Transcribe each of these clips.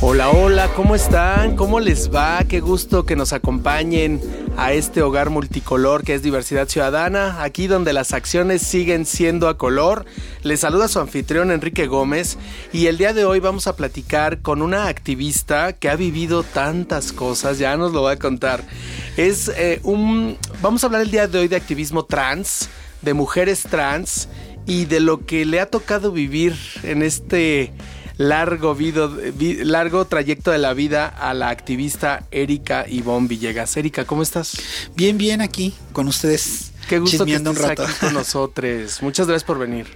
Hola, hola, ¿cómo están? ¿Cómo les va? Qué gusto que nos acompañen a este hogar multicolor que es Diversidad Ciudadana, aquí donde las acciones siguen siendo a color. Les saluda su anfitrión Enrique Gómez y el día de hoy vamos a platicar con una activista que ha vivido tantas cosas, ya nos lo va a contar. Es eh, un... Vamos a hablar el día de hoy de activismo trans, de mujeres trans y de lo que le ha tocado vivir en este largo, largo trayecto de la vida a la activista Erika Ivonne Villegas. Erika, ¿cómo estás? Bien, bien, aquí con ustedes. Qué gusto que estés un rato. aquí con nosotros. Muchas gracias por venir.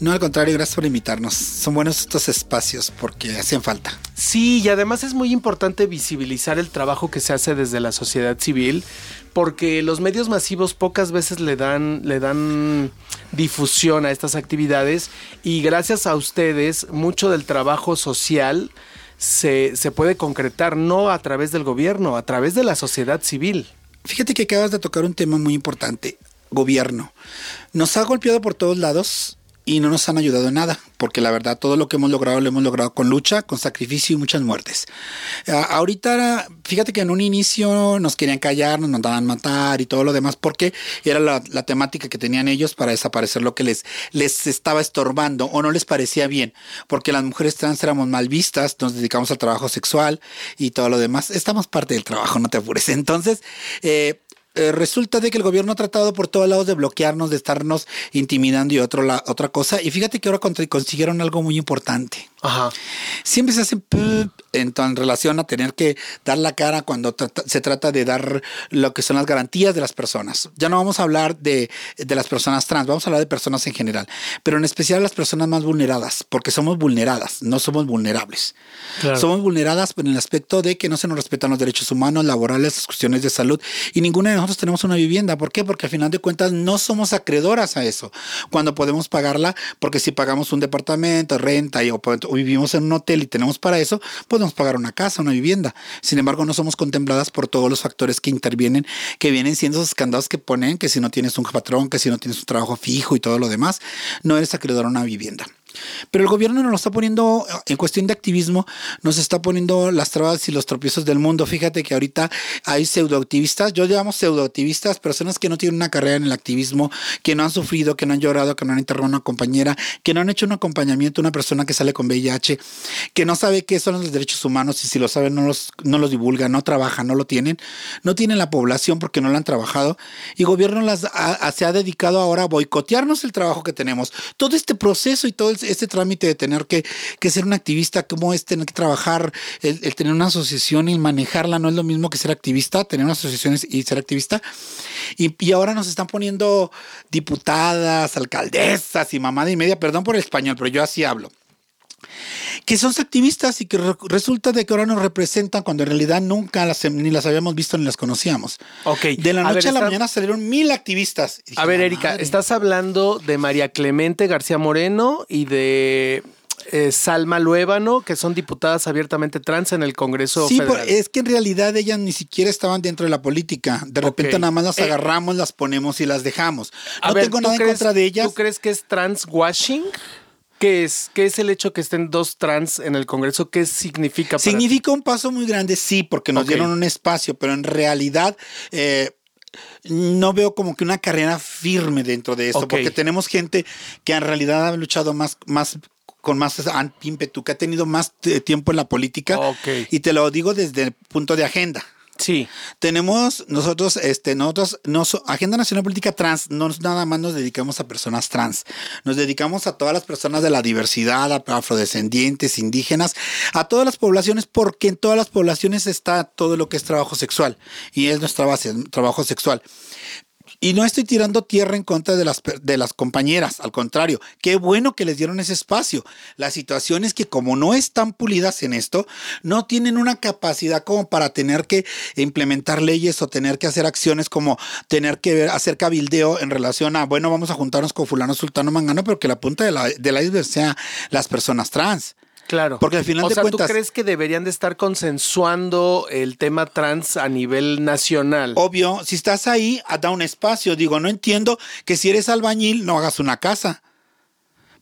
No, al contrario, gracias por invitarnos. Son buenos estos espacios porque hacen falta. Sí, y además es muy importante visibilizar el trabajo que se hace desde la sociedad civil, porque los medios masivos pocas veces le dan, le dan difusión a estas actividades y gracias a ustedes mucho del trabajo social se, se puede concretar no a través del gobierno, a través de la sociedad civil. Fíjate que acabas de tocar un tema muy importante, gobierno. Nos ha golpeado por todos lados y no nos han ayudado en nada, porque la verdad todo lo que hemos logrado lo hemos logrado con lucha, con sacrificio y muchas muertes. ahorita, fíjate que en un inicio nos querían callar, nos mandaban matar y todo lo demás, porque era la, temática que tenían ellos para desaparecer lo que les, les estaba estorbando o no les parecía bien, porque las mujeres trans éramos mal vistas, nos dedicamos al trabajo sexual y todo lo demás. Estamos parte del trabajo, no te apures. Entonces, eh, eh, resulta de que el gobierno ha tratado por todos lados de bloquearnos, de estarnos intimidando y otro otra cosa. Y fíjate que ahora consiguieron algo muy importante. Ajá. Siempre se hacen en, en, relación a tener que dar la cara cuando se trata de dar lo que son las garantías de las personas. Ya no vamos a hablar de, de, las personas trans, vamos a hablar de personas en general, pero en especial las personas más vulneradas, porque somos vulneradas, no somos vulnerables. Somos vulneradas en el aspecto de que no se nos respetan los derechos humanos, laborales, las cuestiones de salud y ninguna de nosotros tenemos una vivienda. ¿Por qué? Porque al final de cuentas no somos acreedoras a eso. Cuando podemos pagarla, porque si pagamos un departamento, renta y, o, vivimos en un hotel y tenemos para eso, podemos pagar una casa, una vivienda. Sin embargo, no somos contempladas por todos los factores que intervienen, que vienen siendo esos candados que ponen, que si no tienes un patrón, que si no tienes un trabajo fijo y todo lo demás, no eres acreedor a una vivienda. Pero el gobierno nos lo está poniendo, en cuestión de activismo, nos está poniendo las trabas y los tropiezos del mundo. Fíjate que ahorita hay pseudoactivistas, yo llamo pseudoactivistas, personas que no tienen una carrera en el activismo, que no han sufrido, que no han llorado, que no han enterrado a una compañera, que no han hecho un acompañamiento a una persona que sale con VIH, que no sabe qué son los derechos humanos y si lo saben no los, no los divulgan, no trabajan, no lo tienen, no tienen la población porque no lo han trabajado y gobierno las se ha dedicado ahora a boicotearnos el trabajo que tenemos. Todo este proceso y todo el este trámite de tener que, ser un activista, como es tener que trabajar, el, tener una asociación y manejarla, no es lo mismo que ser activista, tener una asociación y ser activista. Y, y ahora nos están poniendo diputadas, alcaldesas y mamada y media, perdón por el español, pero yo así hablo que son activistas y que resulta de que ahora nos representan cuando en realidad nunca las, ni las habíamos visto ni las conocíamos. Ok. De la noche a, la mañana salieron mil activistas. a ver, Erika, estás hablando de María Clemente García Moreno y de eh, Salma Luébano, que son diputadas abiertamente trans en el Congreso sí, Federal. Es que en realidad ellas ni siquiera estaban dentro de la política. De repente nada más las eh, agarramos, las ponemos y las dejamos. No tengo nada en contra de ellas. ¿Tú crees que es transwashing? ¿Qué es? ¿Qué es el hecho que estén dos trans en el Congreso? ¿Qué significa? significa un paso muy grande, sí, porque nos dieron un espacio, pero en realidad eh, no veo como que una carrera firme dentro de esto, porque tenemos gente que en realidad ha luchado más, más con más ímpetu, que ha tenido más tiempo en la política. Y te lo digo desde el punto de agenda. Sí. Tenemos nosotros, este, nosotros, Agenda Nacional Política Trans, no nada más nos dedicamos a personas trans, nos dedicamos a todas las personas de la diversidad, a afrodescendientes, indígenas, a todas las poblaciones, porque en todas las poblaciones está todo lo que es trabajo sexual y es nuestra base, trabajo sexual. Y no estoy tirando tierra en contra de las, de las compañeras, al contrario, qué bueno que les dieron ese espacio. La situación es que como no están pulidas en esto, no tienen una capacidad como para tener que implementar leyes o tener que hacer acciones como tener que hacer cabildeo en relación a, bueno, vamos a juntarnos con fulano, sultano, mangano, pero que la punta de la, de la iceberg sea las personas trans. Claro. Porque al final o de sea, cuentas. ¿tú crees que deberían de estar consensuando el tema trans a nivel nacional? Obvio, si estás ahí, da un espacio. Digo, no entiendo que si eres albañil no hagas una casa.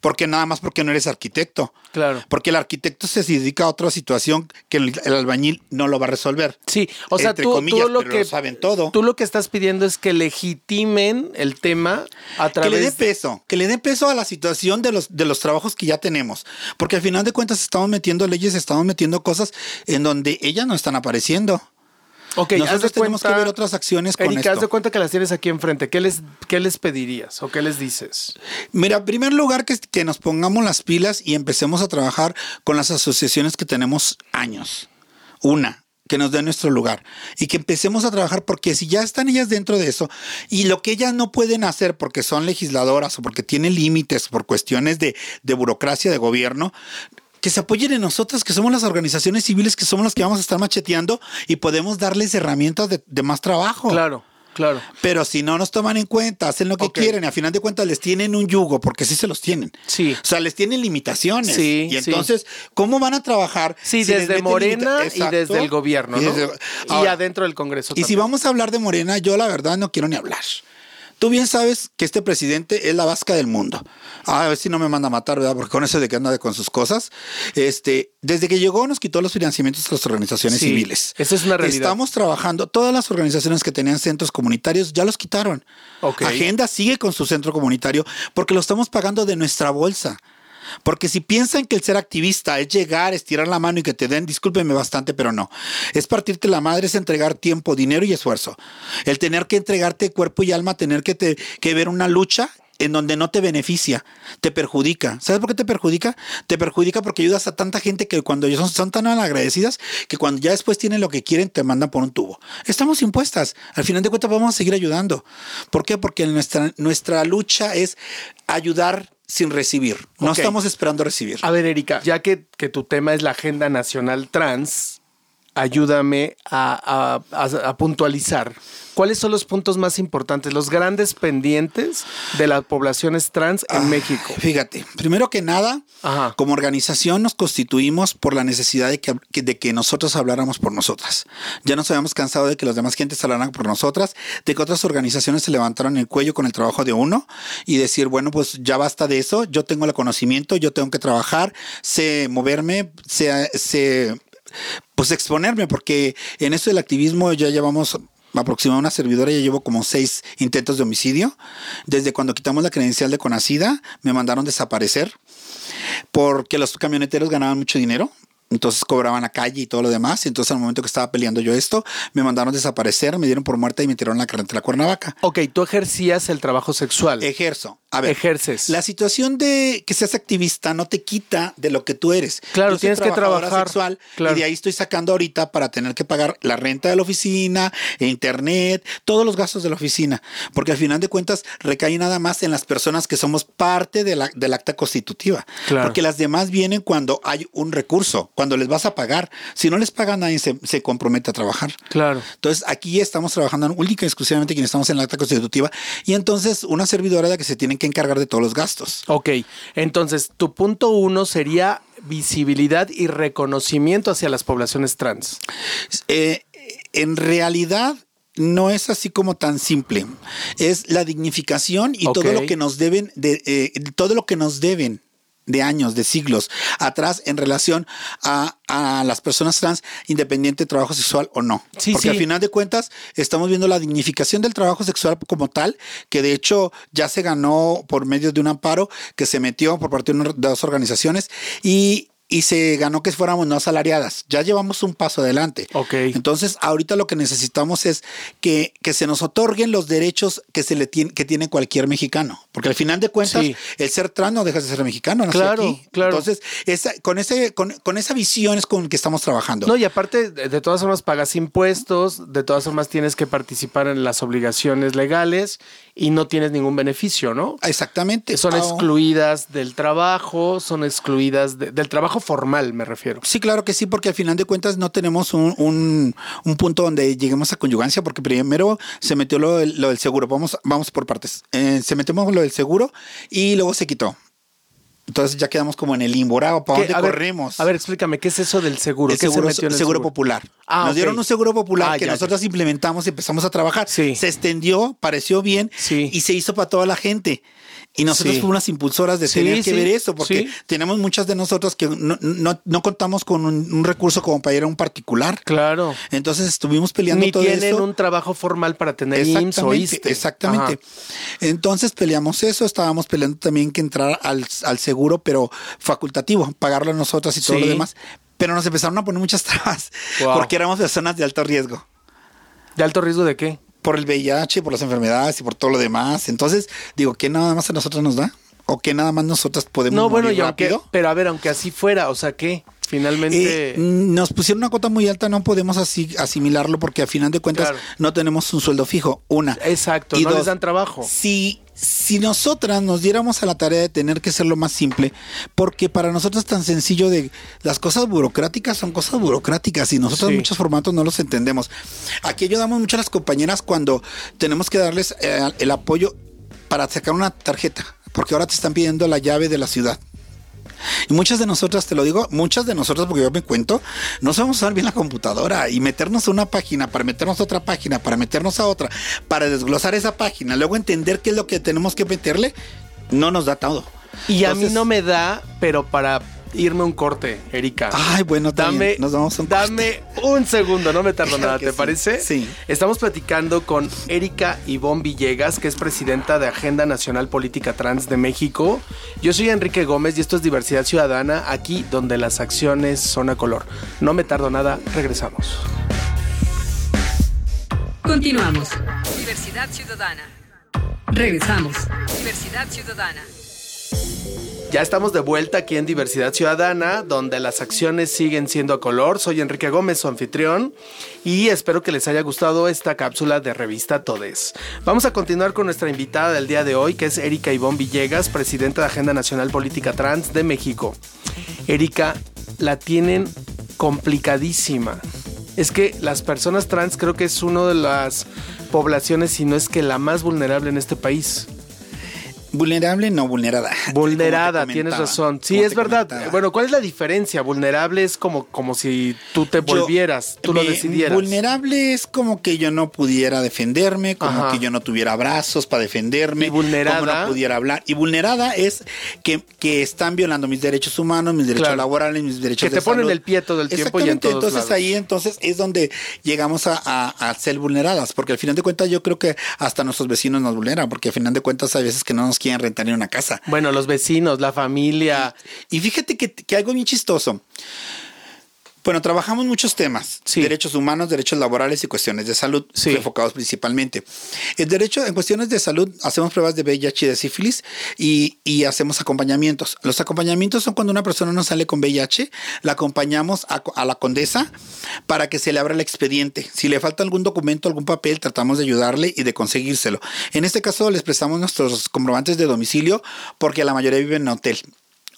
Porque nada más porque no eres arquitecto. Claro. Porque el arquitecto se dedica a otra situación que el, el albañil no lo va a resolver. Sí, o sea, Entre tú, comillas, tú lo pero que lo saben todo. Tú lo que estás pidiendo es que legitimen el tema a Que través le dé peso, que le dé peso a la situación de los, de los trabajos que ya tenemos. Porque al final de cuentas estamos metiendo leyes, estamos metiendo cosas en donde ellas no están apareciendo. Ok, Nosotros tenemos cuenta- que ver otras acciones con Erika, haz de esto. cuenta que las tienes aquí enfrente. ¿Qué les, qué les pedirías o qué les dices? Mira, en primer lugar que, que nos pongamos las pilas y empecemos a trabajar con las asociaciones que tenemos años. Una, que nos den nuestro lugar y que empecemos a trabajar porque si ya están ellas dentro de eso y lo que ellas no pueden hacer porque son legisladoras o porque tienen límites por cuestiones de, de burocracia de gobierno, que se apoyen en nosotras, que somos las organizaciones civiles, que somos las que vamos a estar macheteando y podemos darles herramientas de, de más trabajo. Claro, claro. Pero si no nos toman en cuenta, hacen lo que quieren y a final de cuentas les tienen un yugo, porque sí se los tienen. Sí. O sea, les tienen limitaciones. Sí, Y sí. entonces, ¿cómo van a trabajar? Sí, si desde Morena y desde el gobierno, Y ¿no? desde- y Ahora, adentro del Congreso. y si vamos a hablar de Morena, yo la verdad no quiero ni hablar. Tú bien sabes que este presidente es la vasca del mundo. Ah, a ver si no me manda a matar, ¿verdad? Porque con eso de que anda con sus cosas. Este, desde que llegó nos quitó los financiamientos a las organizaciones Sí, civiles. esa es una realidad. Estamos trabajando, todas las organizaciones que tenían centros comunitarios ya los quitaron. Ok. Agenda sigue con su centro comunitario porque lo estamos pagando de nuestra bolsa. Porque si piensan que el ser activista es llegar, estirar la mano y que te den, discúlpenme bastante, pero no. Es partirte la madre, es entregar tiempo, dinero y esfuerzo. El tener que entregarte cuerpo y alma, tener que, que ver una lucha en donde no te beneficia, te perjudica. ¿Sabes por qué te perjudica? Te perjudica porque ayudas a tanta gente que cuando ellos son, son tan agradecidas que cuando ya después tienen lo que quieren te mandan por un tubo. Estamos impuestas. Al final de cuentas vamos a seguir ayudando. ¿Por qué? Porque nuestra, nuestra lucha es ayudar sin recibir. No estamos esperando recibir. A ver, Erika, ya que, que tu tema es la Agenda Nacional Trans, ayúdame a, a- a- a puntualizar. ¿Cuáles son los puntos más importantes, los grandes pendientes de las poblaciones trans en Ah, México? Fíjate, primero que nada, Ajá. como organización nos constituimos por la necesidad de que, de que nosotros habláramos por nosotras. Ya nos habíamos cansado de que los demás gentes hablaran por nosotras, de que otras organizaciones se levantaran el cuello con el trabajo de uno y decir, bueno, pues ya basta de eso, yo tengo el conocimiento, yo tengo que trabajar, sé moverme, sé, sé pues exponerme, porque en esto del activismo ya llevamos aproximadamente una servidora, ya llevo como seis intentos de homicidio. Desde cuando quitamos la credencial de Conacida, me mandaron desaparecer porque los camioneteros ganaban mucho dinero. Entonces cobraban a calle y todo lo demás. Y entonces al momento que estaba peleando yo esto, me mandaron desaparecer, me dieron por muerta y me tiraron a la carretera Cuernavaca. Ok, tú ejercías el trabajo sexual. Ejerzo. A ver, Ejerces. la situación de que seas activista no te quita de lo que tú eres. Claro, Yo soy tienes que trabajar. Sexual, Claro. Y de ahí estoy sacando ahorita para tener que pagar la renta de la oficina, internet, todos los gastos de la oficina. Porque al final de cuentas recae nada más en las personas que somos parte de la, del acta constitutiva. Claro. Porque las demás vienen cuando hay un recurso, cuando les vas a pagar. Si no les pagan, nadie se, se compromete a trabajar. Claro. Entonces, aquí estamos trabajando única y exclusivamente quienes estamos en la acta constitutiva y entonces una servidora de la que se tienen que encargar de todos los gastos. Ok, entonces tu punto uno sería visibilidad y reconocimiento hacia las poblaciones trans. Eh, en realidad no es así como tan simple. Es la dignificación y todo lo que nos deben de eh, todo lo que nos deben de años, de siglos atrás en relación a, a las personas trans, independiente de trabajo sexual o no. Sí, Porque sí. al final de cuentas estamos viendo la dignificación del trabajo sexual como tal, que de hecho ya se ganó por medio de un amparo que se metió por parte de una- de dos organizaciones y, y se ganó que fuéramos no asalariadas. Ya llevamos un paso adelante. Ok. Entonces, ahorita lo que necesitamos es que, que se nos otorguen los derechos que se le tiene, que tiene cualquier mexicano. Porque al final de cuentas, Sí. el ser trans no dejas de ser mexicano, nací Claro, aquí. claro. Entonces, esa, con, ese, con, con esa visión es con que estamos trabajando. No, y aparte, de todas formas pagas impuestos, de todas formas tienes que participar en las obligaciones legales y no tienes ningún beneficio, ¿no? Exactamente. Son Ah, excluidas del trabajo, son excluidas de- del trabajo formal, me refiero. Sí, claro que sí, porque al final de cuentas no tenemos un, un- un punto donde lleguemos a conyugancia, porque primero se metió lo del, lo del seguro. Vamos, vamos por partes. Eh, se metió lo del seguro y luego se quitó. Entonces ya quedamos como en el limbo. ¿Para dónde A ver, corremos? A ver, explícame, ¿qué es eso del seguro? el ¿Qué seguro, se metió en el seguro popular. Ah, Nos dieron un seguro popular Ah, que ya, nosotros implementamos y empezamos a trabajar. Sí. Se extendió, pareció bien Sí. y se hizo para toda la gente. Y nosotros Sí. fuimos las impulsoras de Sí, tener que sí, ver eso, porque tenemos muchas de nosotras que no, no- no contamos con un, un recurso como para ir a un particular. Claro. Entonces estuvimos peleando Ni todo tienen un trabajo formal para tener IMSS o ISSSTE. Exactamente. Ajá. Entonces peleamos eso, estábamos peleando también que entrar al, al seguro, pero facultativo, pagarlo a nosotras y todo lo demás. Pero nos empezaron a poner muchas trabas, Wow. porque éramos personas de alto riesgo. ¿De alto riesgo de qué? Por el VIH, por las enfermedades y por todo lo demás. Entonces, digo, ¿qué nada más a nosotros nos da? ¿O qué nada más nosotras podemos No, bueno, y aunque, rápido? pero a ver, aunque así fuera, o sea, ¿qué? Finalmente... Eh, nos pusieron una cuota muy alta, no podemos así asimilarlo porque a final de cuentas Claro. no tenemos un sueldo fijo, una. Exacto, Y no dos, les dan trabajo. Si, si nosotras nos diéramos a la tarea de tener que ser lo más simple, porque para nosotros es tan sencillo de las cosas burocráticas son cosas burocráticas y nosotros Sí. muchos formatos no los entendemos. Aquí ayudamos mucho a las compañeras cuando tenemos que darles eh, el apoyo para sacar una tarjeta, porque ahora te están pidiendo la llave de la ciudad. Y muchas de nosotras, te lo digo, muchas de nosotras, porque yo me cuento, no sabemos usar bien la computadora y meternos a una página, para meternos a otra página, para meternos a otra, para desglosar esa página, luego entender qué es lo que tenemos que meterle, no nos da todo. Y a mí no me da, pero para irme un corte, Erika. Ay, bueno, Dame, también nos vamos a un dame un segundo, no me tardo nada, ¿te sí. parece? Sí. Estamos platicando con Erika Ivonne Villegas, que es presidenta de Agenda Nacional Política Trans de México. Yo soy Enrique Gómez y esto es Diversidad Ciudadana, aquí donde las acciones son a color. No me tardo nada, regresamos. Continuamos. Diversidad Ciudadana. Regresamos. Diversidad Ciudadana. Ya estamos de vuelta aquí en Diversidad Ciudadana, donde las acciones siguen siendo a color. Soy Enrique Gómez, su anfitrión, y espero que les haya gustado esta cápsula de revista Todes. Vamos a continuar con nuestra invitada del día de hoy, que es Erika Ivonne Villegas, presidenta de Agenda Nacional Política Trans de México. Erika, la tienen complicadísima. Es que las personas trans creo que es una de las poblaciones, si no es que la más vulnerable en este país. Vulnerable, no vulnerada. Vulnerada, tienes razón. Sí, es verdad. comentaba. Bueno, ¿cuál es la diferencia? Vulnerable es como, como si tú te Yo- volvieras, tú lo decidieras. Vulnerable es como que yo no pudiera defenderme, como Ajá. que yo no tuviera brazos para defenderme, Y vulnerada. como no pudiera hablar. Y vulnerada es que, que están violando mis derechos humanos, mis derechos Claro. laborales, mis derechos Que te de ponen salud. el pie todo el tiempo y en todos entonces lados. ahí entonces es donde llegamos a, a- a ser vulneradas, porque al final de cuentas yo creo que hasta nuestros vecinos nos vulneran, porque al final de cuentas hay veces que no nos quieren rentar ni una casa. Bueno, los vecinos, la familia. Y fíjate que, que algo bien chistoso. Bueno, trabajamos muchos temas, Sí. derechos humanos, derechos laborales y cuestiones de salud, Sí. enfocados principalmente. El derecho, en cuestiones de salud, hacemos pruebas de VIH y de sífilis y, y hacemos acompañamientos. Los acompañamientos son cuando una persona no sale con VIH, la acompañamos a, a la condesa para que se le abra el expediente. Si le falta algún documento, algún papel, tratamos de ayudarle y de conseguírselo. En este caso, les prestamos nuestros comprobantes de domicilio porque la mayoría viven en hotel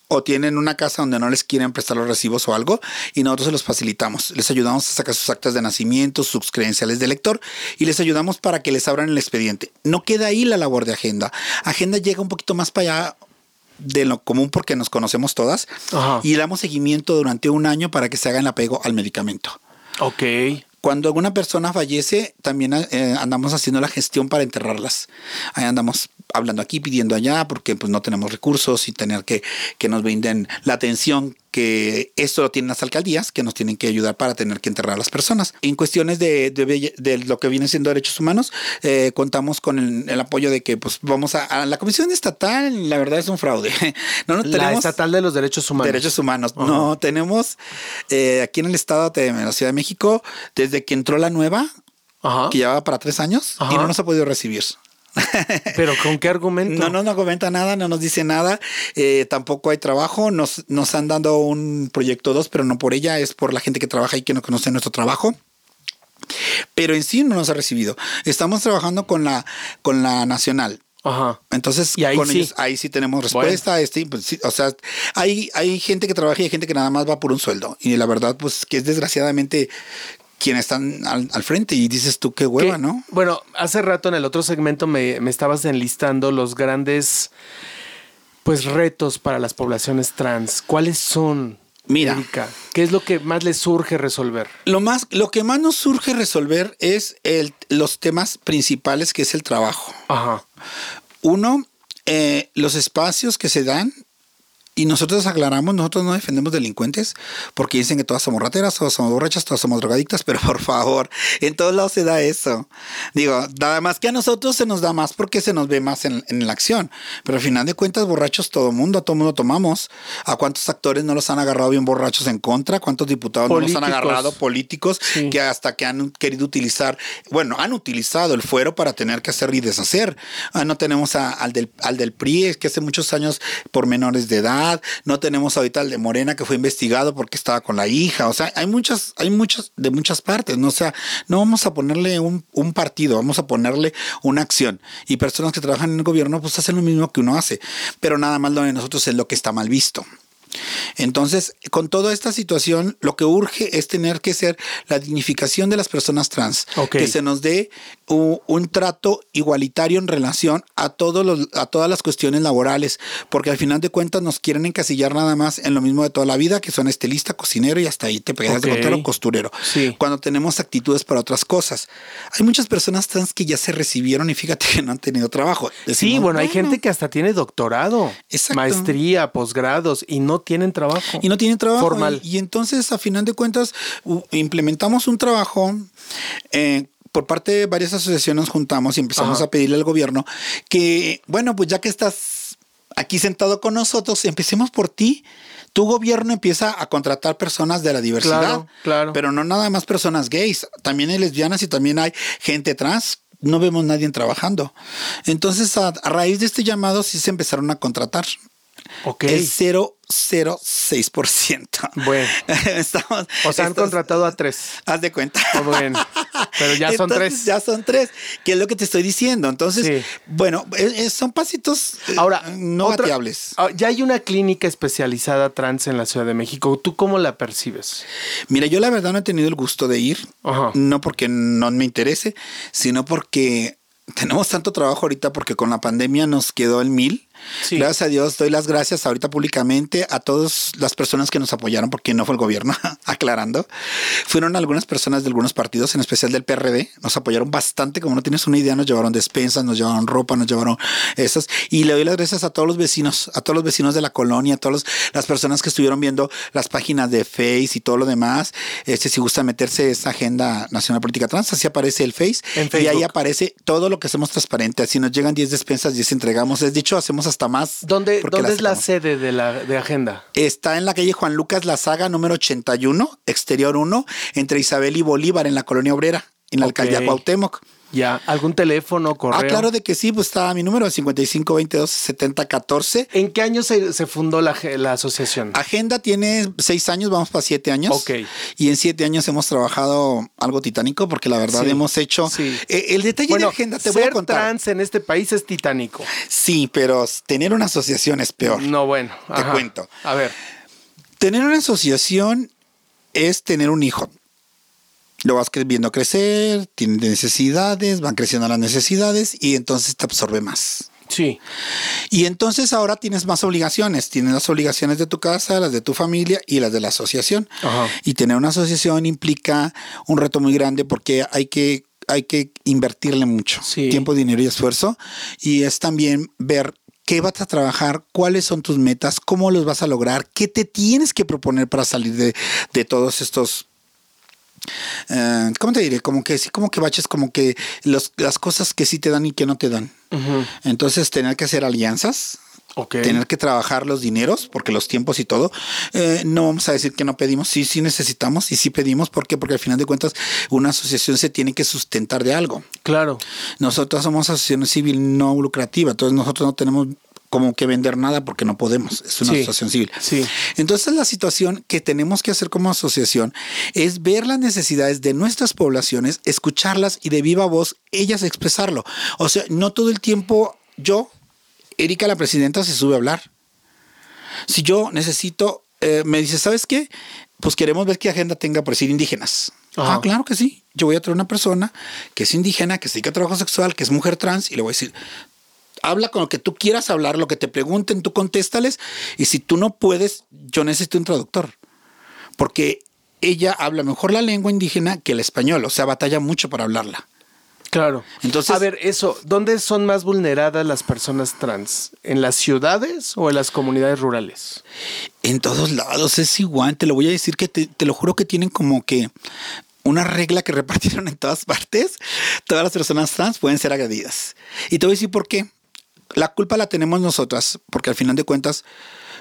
o tienen una casa donde no les quieren prestar los recibos o algo y nosotros se los facilitamos. Les ayudamos a sacar sus actas de nacimiento, sus credenciales de lector y les ayudamos para que les abran el expediente. No queda ahí la labor de agenda. Agenda llega un poquito más para allá de lo común porque nos conocemos todas Ajá. y damos seguimiento durante un año para que se haga el apego al medicamento. Ok. Cuando alguna persona fallece, también eh, andamos haciendo la gestión para enterrarlas. Ahí andamos hablando aquí, pidiendo allá, porque pues no tenemos recursos y tener que que nos brinden la atención que esto lo tienen las alcaldías, que nos tienen que ayudar para tener que enterrar a las personas. En cuestiones de, de, belle- de lo que viene siendo derechos humanos, eh, contamos con el, el apoyo de que pues vamos a, a la Comisión Estatal, la verdad es un fraude. No, no La tenemos estatal de los derechos humanos. derechos humanos. No, tenemos eh, aquí en el estado de la Ciudad de México, desde que entró la nueva, Ajá. que llevaba para tres años, Ajá. y no nos ha podido recibir. ¿Pero con qué argumento? No, no nos comenta nada, no nos dice nada. Eh, tampoco hay trabajo. Nos, nos han dado un proyecto 2, pero no por ella, es por la gente que trabaja y que no conoce nuestro trabajo. Pero en sí no nos ha recibido. Estamos trabajando con la, con la nacional. Ajá. Entonces, Y ahí con sí. ellos, ahí sí tenemos respuesta. Este, pues, sí, o sea, hay, hay gente que trabaja y hay gente que nada más va por un sueldo. Y la verdad, pues, que es desgraciadamente quienes están al, al frente. Y dices tú, qué hueva, Que- ¿no? Bueno, hace rato en el otro segmento me, me estabas enlistando los grandes pues retos para las poblaciones trans. ¿Cuáles son? Mira. Erika? ¿qué es lo que más les surge resolver? Lo más, lo que más nos surge resolver es el, los temas principales, que es el trabajo. Ajá. Uno, eh, los espacios que se dan. Y nosotros aclaramos, nosotros no defendemos delincuentes porque dicen que todas somos rateras, todas somos borrachas, todas somos drogadictas, pero por favor, en todos lados se da eso. Digo, nada más que a nosotros se nos da más porque se nos ve más en, en la acción. Pero al final de cuentas, borrachos todo mundo, a todo mundo tomamos. ¿A cuántos actores no los han agarrado bien borrachos en contra? ¿Cuántos diputados no los han agarrado? Políticos Sí. que hasta que han querido utilizar, bueno, han utilizado el fuero para tener que hacer y deshacer. Ah, no tenemos a- al, del, al del PRI, que hace muchos años por menores de edad. No tenemos ahorita al de Morena que fue investigado porque estaba con la hija. O sea, hay muchas, hay muchas de muchas partes. ¿no? O sea, no vamos a ponerle un, un partido, vamos a ponerle una acción. Y personas que trabajan en el gobierno, pues hacen lo mismo que uno hace. Pero nada más lo de nosotros es lo que está mal visto. Entonces, con toda esta situación, lo que urge es tener que ser la dignificación de las personas trans, que se nos dé un, trato igualitario en relación a todos los, a todas las cuestiones laborales, porque al final de cuentas nos quieren encasillar nada más en lo mismo de toda la vida, que son estilista, cocinero y hasta ahí te pegas de Ok. contar o costurero. Sí. Cuando tenemos actitudes para otras cosas. Hay muchas personas trans que ya se recibieron y fíjate que no han tenido trabajo. sí, bueno, hay gente que hasta tiene doctorado, Exacto. maestría, posgrados y no tienen trabajo. y no tienen trabajo. Formal. Y, y entonces, a final de cuentas, implementamos un trabajo. eh, por parte de varias asociaciones nos juntamos y empezamos Ajá. a pedirle al gobierno que, bueno, pues ya que estás aquí sentado con nosotros, empecemos por ti. Tu gobierno empieza a contratar personas de la diversidad. Claro, claro. Pero no nada más personas gays. También hay lesbianas y también hay gente trans. No vemos nadie trabajando. Entonces, a, a raíz de este llamado, sí se empezaron a contratar. Ok. El 006%. Bueno. Estamos, O sea, han contratado a tres. Haz de cuenta. Oh, bueno. Pero ya son tres. Ya son tres, que es lo que te estoy diciendo. Entonces, Sí. bueno, eh, eh, son pasitos eh, Ahora, no otra- bateables. ah, Ya hay una clínica especializada trans en la Ciudad de México. ¿Tú cómo la percibes? Mira, yo la verdad no he tenido el gusto de ir, Ajá. no porque no me interese, sino porque tenemos tanto trabajo ahorita porque con la pandemia nos quedó el mil. Sí. Gracias a Dios, doy las gracias ahorita públicamente a todas las personas que nos apoyaron, porque no fue el gobierno, aclarando. Fueron algunas personas de algunos partidos, en especial del PRD, nos apoyaron bastante, como no tienes una idea, nos llevaron despensas, nos llevaron ropa, nos llevaron esas. Y le doy las gracias a todos los vecinos, a todos los vecinos de la colonia, a todas las personas que estuvieron viendo las páginas de Face y todo lo demás. Este, si gusta meterse esa agenda nacional política trans, así aparece el Face. En y ahí aparece todo lo que hacemos transparente. Así nos llegan 10 despensas, 10 entregamos. Es dicho, hacemos hasta más. ¿Dónde, ¿dónde es la sede de la de agenda? Está en la calle Juan Lucas La Saga, número 81, exterior 1, entre Isabel y Bolívar, en la colonia obrera, en la alcaldía Cuauhtémoc. Ya, ¿algún teléfono, correo? Ah, claro de que sí, pues está mi número 55 22 70 14. ¿En qué año se, se fundó la, asociación? Agenda tiene seis años, vamos para siete años. Ok. Y en siete años hemos trabajado algo titánico porque la verdad Sí, hemos hecho. sí. Eh, el detalle de Agenda te voy a contar. trans en este país es titánico. Sí, pero tener una asociación es peor. No, bueno. Te ajá. cuento. A ver. Tener una asociación es tener un hijo. Lo vas viendo crecer, tiene necesidades, van creciendo las necesidades y entonces te absorbe más. Sí. Y entonces ahora tienes más obligaciones. Tienes las obligaciones de tu casa, las de tu familia y las de la asociación. Ajá. Y tener una asociación implica un reto muy grande porque hay que, hay que invertirle mucho Sí. tiempo, dinero y esfuerzo. Y es también ver qué vas a trabajar, cuáles son tus metas, cómo los vas a lograr, qué te tienes que proponer para salir de, de todos estos eh, ¿cómo te diré? Como que sí, como que baches, como que los- las cosas que sí te dan y que no te dan. Entonces, tener que hacer alianzas. tener que trabajar los dineros, porque los tiempos y todo, eh, no vamos a decir que no pedimos, sí, sí necesitamos y sí pedimos, ¿por qué? Porque al final de cuentas una asociación se tiene que sustentar de algo. Claro. Nosotros somos asociación civil no lucrativa, entonces nosotros no tenemos como que vender nada porque no podemos, es una asociación civil. Sí. Entonces la situación que tenemos que hacer como asociación es ver las necesidades de nuestras poblaciones, escucharlas y de viva voz ellas expresarlo. O sea, no todo el tiempo yo, Erika la presidenta, se sube a hablar. Si yo necesito, eh, me dice, ¿sabes qué? Pues queremos ver qué agenda tenga por decir indígenas. Ah, claro que sí. Yo voy a traer una persona que es indígena, que se dedica a trabajo sexual, que es mujer trans, y le voy a decir, habla con lo que tú quieras hablar, lo que te pregunten, tú contéstales. Y si tú no puedes, yo necesito un traductor. Porque ella habla mejor la lengua indígena que el español, o sea, batalla mucho para hablarla. Claro. Entonces, a ver, eso, ¿dónde son más vulneradas las personas trans? ¿En las ciudades o en las comunidades rurales? En todos lados es igual. Te lo voy a decir que te, te lo juro que tienen como que una regla que repartieron en todas partes. Todas las personas trans pueden ser agredidas. Y te voy a decir por qué la culpa la tenemos nosotras, porque al final de cuentas,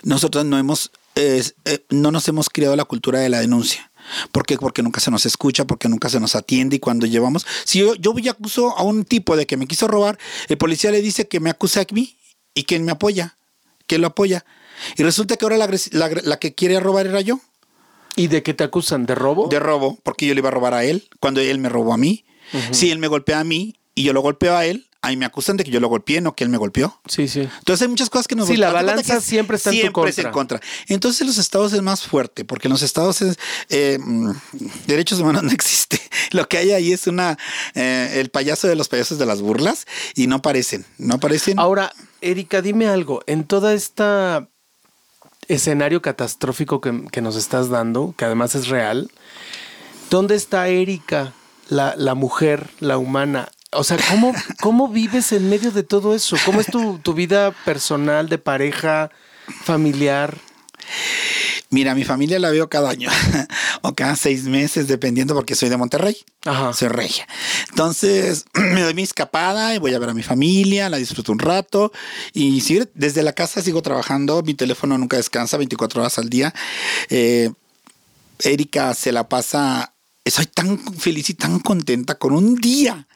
nosotras no hemos, eh, no nos hemos criado la cultura de la denuncia. ¿Por qué? Porque nunca se nos escucha, porque nunca se nos atiende y cuando llevamos, si yo, yo acuso a un tipo de que me quiso robar, el policía le dice que me acusa a mí y que me apoya, que lo apoya. Y resulta que ahora la, que quiere robar era yo. ¿Y de qué te acusan? ¿De robo? De robo, porque yo le iba a robar a él cuando él me robó a mí. Si él me golpea a mí y yo lo golpeo a él, ahí me acusan de que yo lo golpeé, no que él me golpeó. Sí, sí. Entonces hay muchas cosas que nos Sí, la balanza siempre está en tu contra. en contra. Entonces en los estados es más fuerte, porque en los estados es, eh, mm, derechos humanos no existe. Lo que hay ahí es una eh, el payaso de los payasos de las burlas y no parecen, no parecen. Ahora, Erika, dime algo. En toda esta escenario catastrófico que, que nos estás dando, que además es real, ¿dónde está Erika? La, la, mujer, la humana, o sea, ¿cómo, ¿cómo vives en medio de todo eso? ¿Cómo es tu, vida personal, de pareja, familiar? Mira, mi familia la veo cada año o cada seis meses, dependiendo, porque soy de Monterrey. Ajá. Soy regia. Entonces, me doy mi escapada y voy a ver a mi familia, la disfruto un rato. Y sí, desde la casa sigo trabajando. Mi teléfono nunca descansa, 24 horas al día. Eh, Erika se la pasa. Soy tan feliz y tan contenta con un día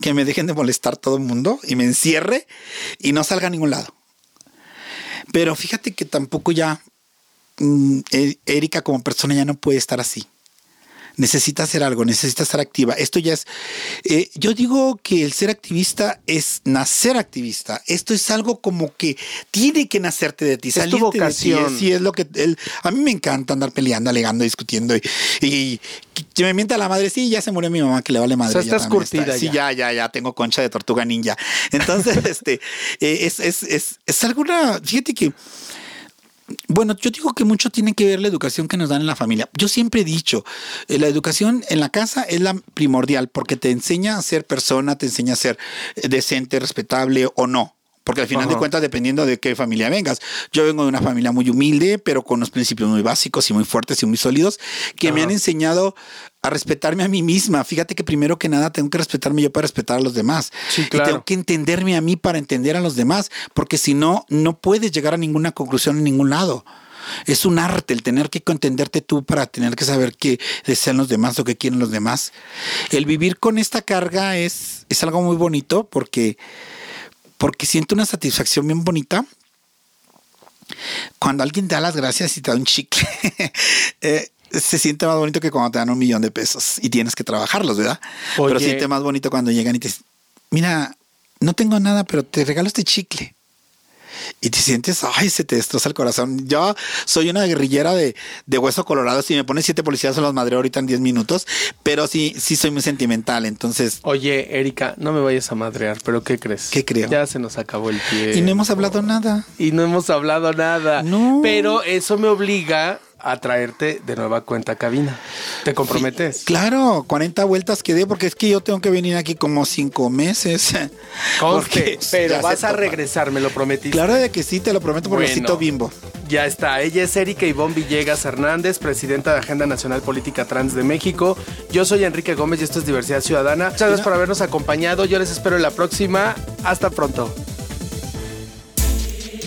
que me dejen de molestar todo el mundo y me encierre y no salga a ningún lado. Pero fíjate que tampoco ya mm, e-, Erika como persona ya no puede estar así necesita hacer algo, necesita estar activa. Esto ya es, eh, yo digo que el ser activista es nacer activista. Esto es algo como que tiene que nacerte de ti, es tu vocación. Sí, es lo que a mí me encanta andar peleando, alegando, discutiendo y, que me mienta la madre. Sí, ya se murió mi mamá, que le vale madre. O sea, estás curtida. Sí, ya, ya, ya tengo concha de tortuga ninja. Entonces, este, eh, es, es, es, es alguna, fíjate que bueno, yo digo que mucho tiene que ver la educación que nos dan en la familia. Yo siempre he dicho, eh, la educación en la casa es la primordial porque te enseña a ser persona, te enseña a ser eh, decente, respetable o no. Porque al final de cuentas, dependiendo de qué familia vengas. Yo vengo de una familia muy humilde, pero con unos principios muy básicos y muy fuertes y muy sólidos, que me han enseñado a respetarme a mí misma. Fíjate que primero que nada tengo que respetarme yo para respetar a los demás. Sí, claro. Y tengo que entenderme a mí para entender a los demás, porque si no, no puedes llegar a ninguna conclusión en ningún lado. Es un arte el tener que entenderte tú para tener que saber qué desean los demás o qué quieren los demás. El vivir con esta carga es, es algo muy bonito porque porque siento una satisfacción bien bonita cuando alguien te da las gracias y te da un chicle. Eh, se siente más bonito que cuando te dan un millón de pesos y tienes que trabajarlos, ¿verdad? Pero siente más bonito cuando llegan y te dicen, mira, no tengo nada, pero te regalo este chicle y te sientes, ay, se te destroza el corazón. Yo soy una guerrillera de, hueso colorado. Si me pones siete policías, se los madre ahorita en diez minutos, pero sí, sí soy muy sentimental. Entonces. Oye, Erika, no me vayas a madrear, pero ¿qué crees? ¿Qué creo? Ya se nos acabó el pie. Y no hemos hablado nada. Y no hemos hablado nada. No. Pero eso me obliga a traerte de nueva cuenta a cabina. ¿Te comprometes? claro, 40 vueltas quedé porque es que yo tengo que venir aquí como cinco meses. Conste, pero vas a regresar, me lo prometiste. Claro de que sí, te lo prometo por bueno, bimbo. Ya está, ella es Erika Ivonne Villegas Hernández, presidenta de Agenda Nacional Política Trans de México. Yo soy Enrique Gómez y esto es Diversidad Ciudadana. Muchas gracias por habernos acompañado. Yo les espero en la próxima. Hasta pronto.